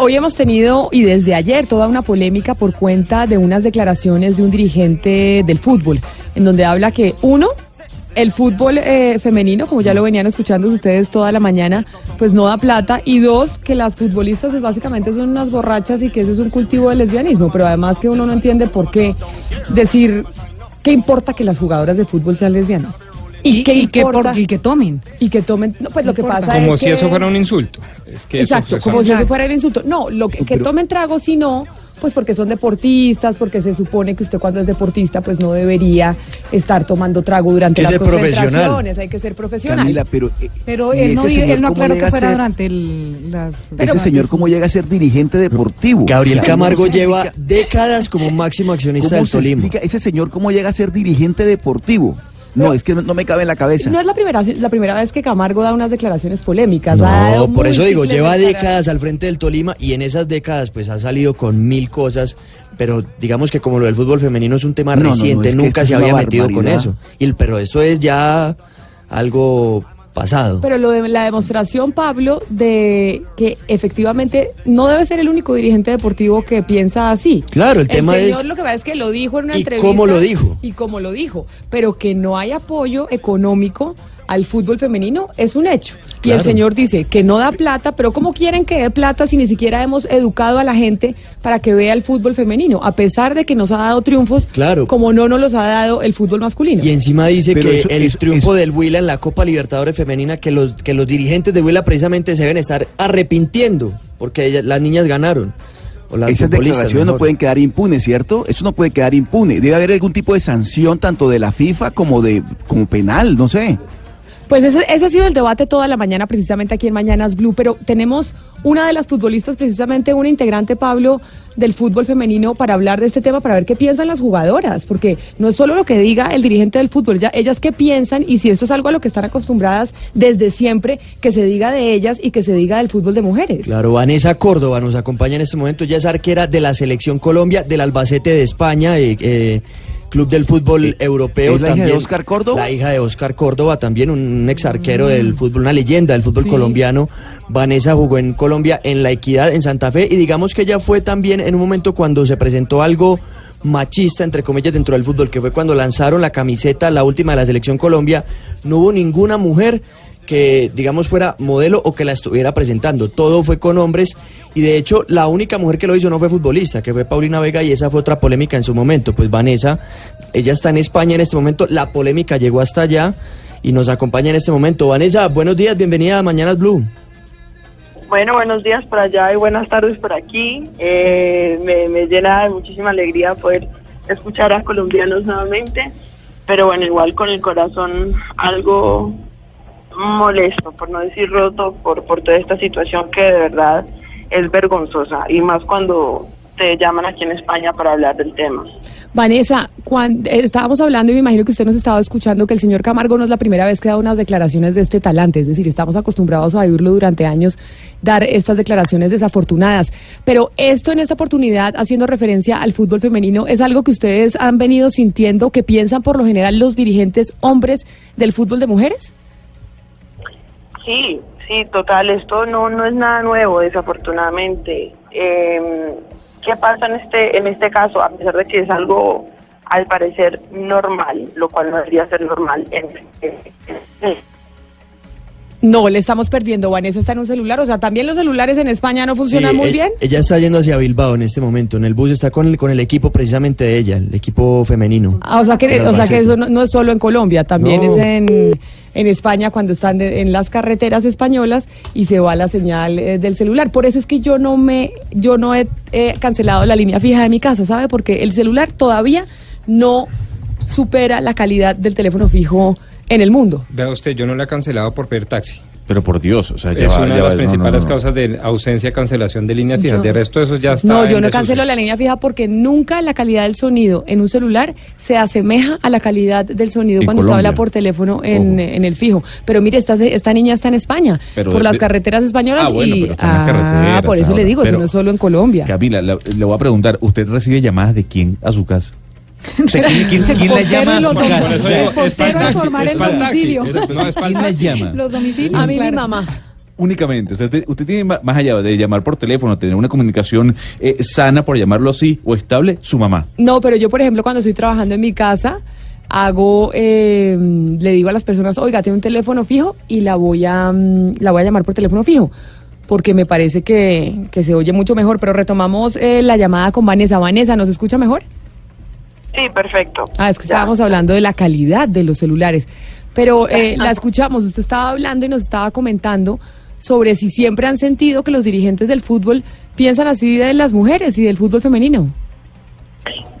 hoy hemos tenido, y desde ayer, toda una polémica por cuenta de unas declaraciones de un dirigente del fútbol, en donde habla que, uno, el fútbol eh, femenino, como ya lo venían escuchando ustedes toda la mañana, pues no da plata. Y dos, que las futbolistas pues, básicamente son unas borrachas y que eso es un cultivo de lesbianismo. Pero además que uno no entiende por qué decir, ¿qué importa que las jugadoras de fútbol sean lesbianas? ¿Y, qué que, y que tomen. Y que tomen. No, pues lo que pasa como es si que- eso fuera un insulto. Es que Exacto, como si eso fuera el insulto. No, lo que, que tomen tragos si no, pues porque son deportistas, porque se supone que usted cuando es deportista pues no debería estar tomando trago durante Que las concentraciones, hay que ser profesional. Camila, pero, eh, Pero ¿y él no, señor él no cómo aclaró llega que a fuera ser- durante el, las... ese señor cómo llega a ser dirigente deportivo. Gabriel Camargo ¿cómo se lleva explica- décadas como máximo accionista ¿Cómo del Tolima. explica ese señor cómo llega a ser dirigente deportivo? No, es que no, me cabe en la cabeza. No es la primera, la primera vez que Camargo da unas declaraciones polémicas. No, por eso digo, lleva décadas al frente del Tolima y en esas décadas pues ha salido con mil cosas, pero digamos que como lo del fútbol femenino es un tema No, no, no, reciente, es nunca se había metido con eso. Y, pero eso es ya algo pasado. Pero lo de la demostración, Pablo, de que efectivamente no debe ser el único dirigente deportivo que piensa así. Claro, el tema señor es- lo que pasa es que lo dijo en una ¿Y entrevista. cómo lo dijo? Y cómo lo dijo. Pero que no hay apoyo económico al fútbol femenino es un hecho. Y el señor dice que no da plata, pero ¿cómo quieren que dé plata si ni siquiera hemos educado a la gente para que vea el fútbol femenino? A pesar de que nos ha dado triunfos, Claro. como no nos los ha dado el fútbol masculino. Y encima dice Pero que eso- el eso- triunfo eso- del Huila en la Copa Libertadores Femenina, que los, que los dirigentes de Huila precisamente se deben estar arrepintiendo, porque ellas- las niñas ganaron. O las Esas declaraciones no pueden quedar impunes, ¿cierto? Eso no puede quedar impune. Debe haber algún tipo de sanción tanto de la FIFA como de como penal, no sé. Pues ese, ese ha sido el debate toda la mañana, precisamente aquí en Mañanas Blue, pero tenemos una de las futbolistas, precisamente una integrante, Pablo, del fútbol femenino, para hablar de este tema, para ver qué piensan las jugadoras, porque no es solo lo que diga el dirigente del fútbol, ya, ellas qué piensan y si esto es algo a lo que están acostumbradas desde siempre, que se diga de ellas y que se diga del fútbol de mujeres. Claro, Vanessa Córdoba nos acompaña en este momento. Ella es arquera de la Selección Colombia, del Albacete de España, eh, eh, Club del Fútbol Eh, Europeo. ¿es la hija de. Óscar Córdoba? La hija de Oscar Córdoba, también un ex arquero del fútbol, una leyenda del fútbol Sí. colombiano. Vanessa jugó en Colombia, en La Equidad, en Santa Fe, y digamos que ella fue también en un momento cuando se presentó algo machista, entre comillas, dentro del fútbol, que fue cuando lanzaron la camiseta, la última de la Selección Colombia, no hubo ninguna mujer que, digamos, fuera modelo o que la estuviera presentando. Todo fue con hombres y, de hecho, la única mujer que lo hizo no fue futbolista, que fue Paulina Vega y esa fue otra polémica en su momento. Pues Vanessa, ella está en España en este momento, la polémica llegó hasta allá y nos acompaña en este momento. Vanessa, buenos días, bienvenida a Mañanas Blue. Bueno, buenos días por allá y buenas tardes por aquí. Eh, me, me llena de muchísima alegría poder escuchar a colombianos nuevamente, pero bueno, igual con el corazón algo molesto, por no decir roto, por, por toda esta situación que de verdad es vergonzosa y más cuando te llaman aquí en España para hablar del tema. Vanessa, cuando estábamos hablando y me imagino que usted nos estaba escuchando que el señor Camargo no es la primera vez que da unas declaraciones de este talante, es decir, estamos acostumbrados a oírlo durante años dar estas declaraciones desafortunadas, pero esto en esta oportunidad, haciendo referencia al fútbol femenino, es algo que ustedes han venido sintiendo, que piensan por lo general los dirigentes hombres del fútbol de mujeres. Sí, sí, total, esto no, no es nada nuevo, desafortunadamente. Eh, ¿Qué pasa en este, en este caso? A pesar de que es algo, al parecer, normal, lo cual no debería ser normal. En, en- No, le estamos perdiendo. Vanessa está en un celular, o sea, también los celulares en España no funcionan Sí, muy e- bien. Ella está yendo hacia Bilbao en este momento. En el bus está con el, con el equipo precisamente de ella, el equipo femenino. Ah, o sea que, o sea que eso no, no es solo en Colombia, también No. es en, en España cuando están de- en las carreteras españolas y se va la señal eh, del celular. Por eso es que yo no me, yo no he eh, cancelado la línea fija de mi casa, ¿sabe? Porque el celular todavía no supera la calidad del teléfono fijo en el mundo. Vea usted, yo no la he cancelado por pedir taxi. Pero por Dios, o sea, ya es va- una ya de va- las no, no, principales no, causas de ausencia, cancelación de líneas fijas. Yo- De resto, eso ya está. No, yo no desuso. cancelo la línea fija porque nunca la calidad del sonido en un celular se asemeja a la calidad del sonido En cuando usted habla por teléfono en, el fijo. Pero mire, esta, esta niña está en España, Pero por de- las carreteras españolas Ah, bueno, y pero está en las ah, por eso le digo, eso Pero- no es solo en Colombia. Camila, la- le voy a preguntar, ¿usted recibe llamadas de quién a su casa? O sea, ¿quién, quién- quién la llama a su casa? ¿Quién la llama? Los domicilios, A mí mi mamá. únicamente. O sea, usted, usted tiene más allá de llamar por teléfono, tener una comunicación eh, sana, por llamarlo así, o estable, su mamá. No, pero yo, por ejemplo, cuando estoy trabajando en mi casa, hago, eh, le digo a las personas, oiga, tengo un teléfono fijo y la voy a, mm, la voy a llamar por teléfono fijo, porque me parece que, que se oye mucho mejor. Pero retomamos eh, la llamada con Vanessa. Vanessa, ¿nos escucha mejor? Sí, perfecto. Ah, es que Ya. estábamos hablando de la calidad de los celulares. Pero eh, la escuchamos, usted estaba hablando y nos estaba comentando sobre si siempre han sentido que los dirigentes del fútbol piensan así de las mujeres y del fútbol femenino.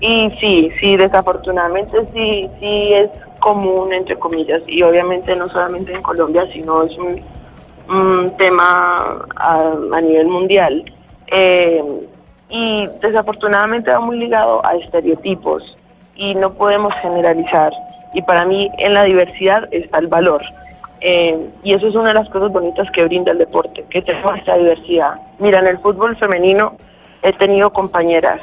Y sí, sí, desafortunadamente sí, sí es común, entre comillas, y obviamente no solamente en Colombia, sino es un, un tema a, a nivel mundial. Eh, y desafortunadamente va muy ligado a estereotipos y no podemos generalizar. Y para mí en la diversidad está el valor. Eh, y eso es una de las cosas bonitas que brinda el deporte, que tenemos esta diversidad. Mira, en el fútbol femenino he tenido compañeras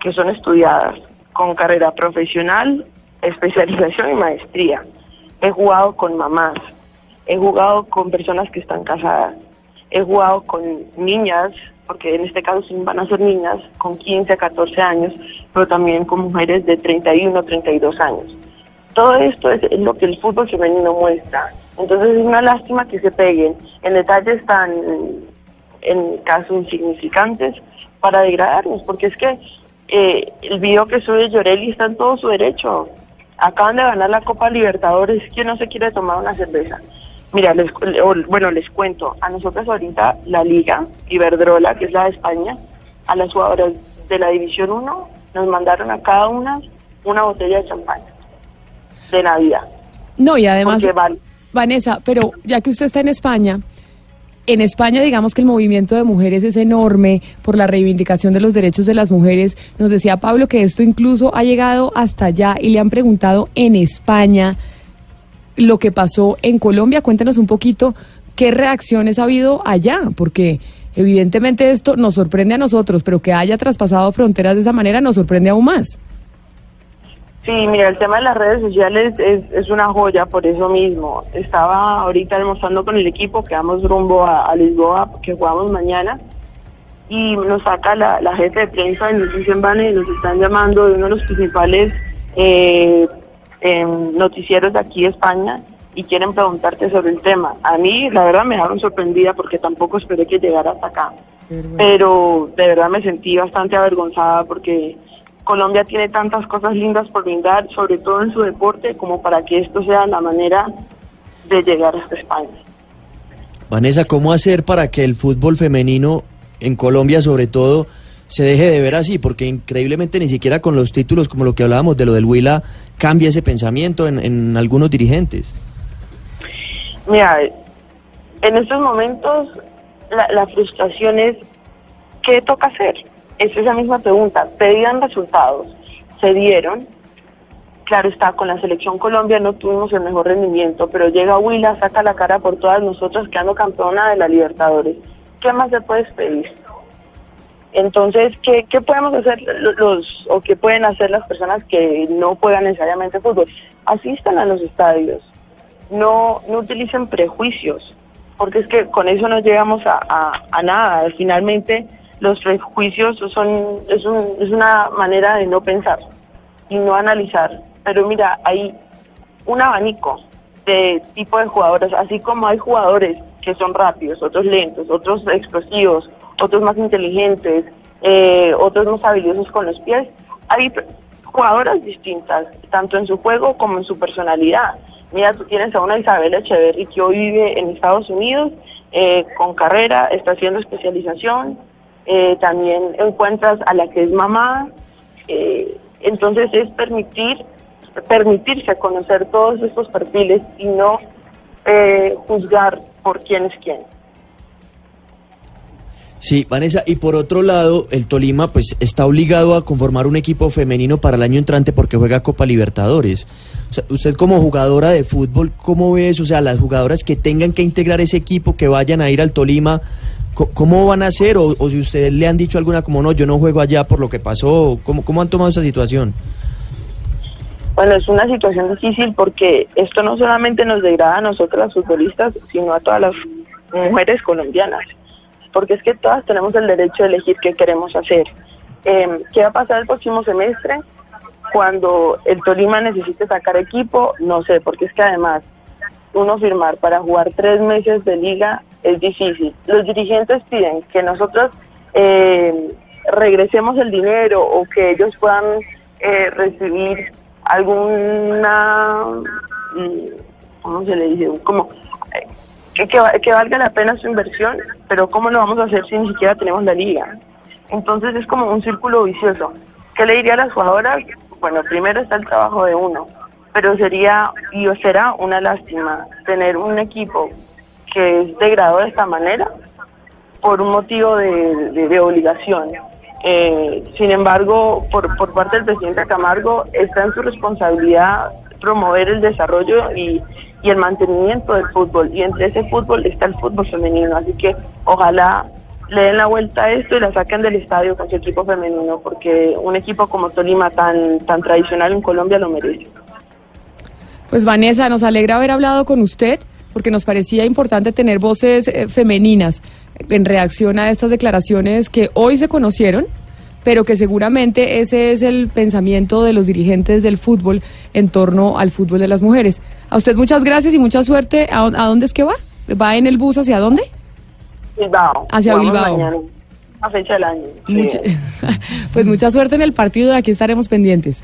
que son estudiadas con carrera profesional, especialización y maestría. He jugado con mamás, he jugado con personas que están casadas, he jugado con niñas, porque en este caso van a ser niñas, con 15 a 14 años, pero también con mujeres de 31 32 años. Todo esto es, lo que el fútbol femenino muestra. Entonces es una lástima que se peguen en detalles tan, en casos insignificantes, para degradarnos, porque es que eh, el video que sube Llorelli está en todo su derecho. Acaban de ganar la Copa Libertadores, ¿quién no se quiere tomar una cerveza? Mira, les, bueno, les cuento, a nosotros ahorita la Liga Iberdrola, que es la de España, a las jugadoras de la División 1 nos mandaron a cada una una botella de champán de Navidad. No, y además, vale. Vanessa, pero ya que usted está en España, en España digamos que el movimiento de mujeres es enorme por la reivindicación de los derechos de las mujeres. Nos decía Pablo que esto incluso ha llegado hasta allá y le han preguntado en España lo que pasó en Colombia. Cuéntenos un poquito qué reacciones ha habido allá, porque evidentemente esto nos sorprende a nosotros, pero que haya traspasado fronteras de esa manera nos sorprende aún más. Sí, mira, el tema de las redes sociales es, una joya por eso mismo. Estaba ahorita almorzando con el equipo que vamos rumbo a, Lisboa, que jugamos mañana, y nos saca la, la jefe de prensa y nos dicen, Vane, nos están llamando de uno de los principales eh, em, noticieros de aquí de España y quieren preguntarte sobre el tema. A mí, la verdad, me dejaron sorprendida porque tampoco esperé que llegara hasta acá. Pero de verdad me sentí bastante avergonzada porque Colombia tiene tantas cosas lindas por brindar, sobre todo en su deporte, como para que esto sea la manera de llegar hasta España. Vanessa, ¿cómo hacer para que el fútbol femenino en Colombia, sobre todo, se deje de ver así? Porque increíblemente ni siquiera con los títulos, como lo que hablábamos de lo del Huila, cambia ese pensamiento en, en algunos dirigentes. Mira, en estos momentos la, la frustración es, ¿qué toca hacer? Es esa misma pregunta. Pedían resultados, se dieron. Claro está, con la selección Colombia no tuvimos el mejor rendimiento, pero llega Huila, saca la cara por todas nosotras, quedando campeona de la Libertadores. ¿Qué más se puede pedir? Entonces, ¿qué, qué podemos hacer los o qué pueden hacer las personas que no juegan necesariamente fútbol? Asistan a los estadios, no, no utilicen prejuicios, porque es que con eso no llegamos a, a, nada. Finalmente, los prejuicios son es, un, es una manera de no pensar y no analizar. Pero mira, hay un abanico de tipo de jugadores, así como hay jugadores que son rápidos, otros lentos, otros explosivos, otros más inteligentes, eh, otros más habilidosos con los pies. Hay jugadoras distintas, tanto en su juego como en su personalidad. Mira, tú tienes a una Isabel Echeverry que hoy vive en Estados Unidos eh, con carrera, está haciendo especialización. Eh, también encuentras a la que es mamá. Eh, entonces es permitir, permitirse conocer todos estos perfiles y no juzgar por quién es quién. Sí, Vanessa, y por otro lado, el Tolima pues está obligado a conformar un equipo femenino para el año entrante porque juega Copa Libertadores. Usted como jugadora de fútbol, ¿cómo ve eso? O sea, las jugadoras que tengan que integrar ese equipo, que vayan a ir al Tolima, ¿cómo van a hacer? O, o si ustedes le han dicho alguna como, no, yo no juego allá por lo que pasó, ¿cómo, cómo han tomado esa situación? Bueno, es una situación difícil porque esto no solamente nos degrada a nosotros las futbolistas, sino a todas las mujeres colombianas, porque es que todas tenemos el derecho de elegir qué queremos hacer. Eh, ¿Qué va a pasar el próximo semestre? Cuando el Tolima necesite sacar equipo, no sé, porque es que además uno firmar para jugar tres meses de liga es difícil. Los dirigentes piden que nosotros eh, regresemos el dinero o que ellos puedan eh, recibir alguna, mm, ¿cómo se le dice? Como eh, que, que, valga la pena su inversión, pero ¿cómo lo vamos a hacer si ni siquiera tenemos la liga? Entonces es como un círculo vicioso. ¿Qué le diría a las jugadoras? Bueno, primero está el trabajo de uno, pero sería y será una lástima tener un equipo que es degradado de esta manera por un motivo de, de, obligación. Eh, sin embargo, por, por parte del presidente Camargo está en su responsabilidad promover el desarrollo y, y el mantenimiento del fútbol. Y entre ese fútbol está el fútbol femenino. Así que ojalá le den la vuelta a esto y la saquen del estadio con su equipo femenino, porque un equipo como Tolima, tan, tan tradicional en Colombia, lo merece. Pues Vanessa, nos alegra haber hablado con usted porque nos parecía importante tener voces eh, femeninas en reacción a estas declaraciones que hoy se conocieron, pero que seguramente ese es el pensamiento de los dirigentes del fútbol en torno al fútbol de las mujeres. A usted muchas gracias y mucha suerte. ¿A, dónde es que va? ¿Va en el bus hacia dónde? Bilbao. Hacia Bilbao. a fecha del año. pues mucha suerte en el partido, de aquí estaremos pendientes.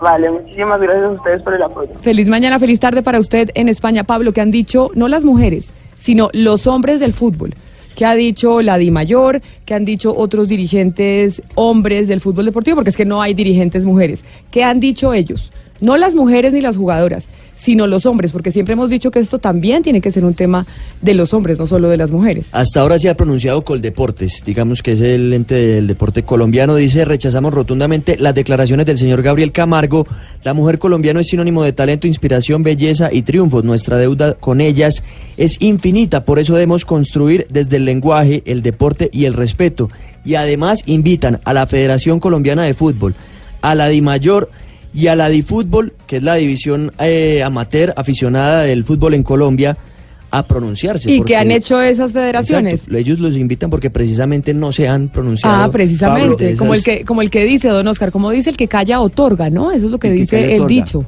Vale, muchísimas gracias a ustedes por el apoyo. Feliz mañana, feliz tarde para usted en España. Pablo, que han dicho no las mujeres, sino los hombres del fútbol. ¿Qué ha dicho la Di Mayor? ¿Qué han dicho otros dirigentes hombres del fútbol deportivo? Porque es que no hay dirigentes mujeres. ¿Qué han dicho ellos? No las mujeres ni las jugadoras, sino los hombres, porque siempre hemos dicho que esto también tiene que ser un tema de los hombres, no solo de las mujeres. Hasta ahora se ha pronunciado Coldeportes, digamos que es el ente del deporte colombiano, dice, rechazamos rotundamente las declaraciones del señor Gabriel Camargo, la mujer colombiana es sinónimo de talento, inspiración, belleza y triunfos, nuestra deuda con ellas es infinita, por eso debemos construir desde el lenguaje, el deporte y el respeto, y además invitan a la Federación Colombiana de Fútbol, a la DIMAYOR, y a la DiFútbol, que es la división eh, amateur aficionada del fútbol en Colombia, a pronunciarse. ¿Y qué han hecho esas federaciones? ellos los invitan porque precisamente no se han pronunciado. Ah, precisamente, como el que como el que dice don Oscar, como dice el que calla otorga, ¿no? Eso es lo que dice el dicho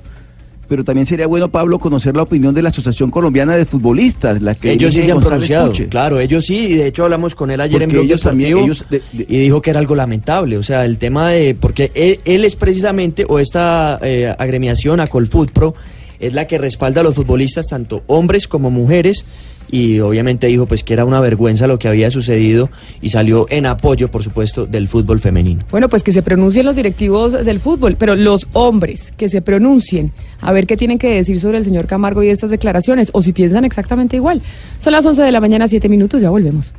pero también sería bueno, Pablo, conocer la opinión de la Asociación Colombiana de Futbolistas. La que ellos sí se han pronunciado, claro, ellos sí, y de hecho hablamos con él ayer en Blog ellos también, ellos y dijo que era algo lamentable, o sea, el tema de, porque él, es precisamente, o esta eh, agremiación, a Pro, es la que respalda a los futbolistas, tanto hombres como mujeres, y obviamente dijo pues que era una vergüenza lo que había sucedido y salió en apoyo, por supuesto, del fútbol femenino. Bueno, pues que se pronuncien los directivos del fútbol, pero los hombres que se pronuncien, a ver qué tienen que decir sobre el señor Camargo y estas declaraciones, o si piensan exactamente igual. Son las 11 de la mañana, 7 minutos, ya volvemos.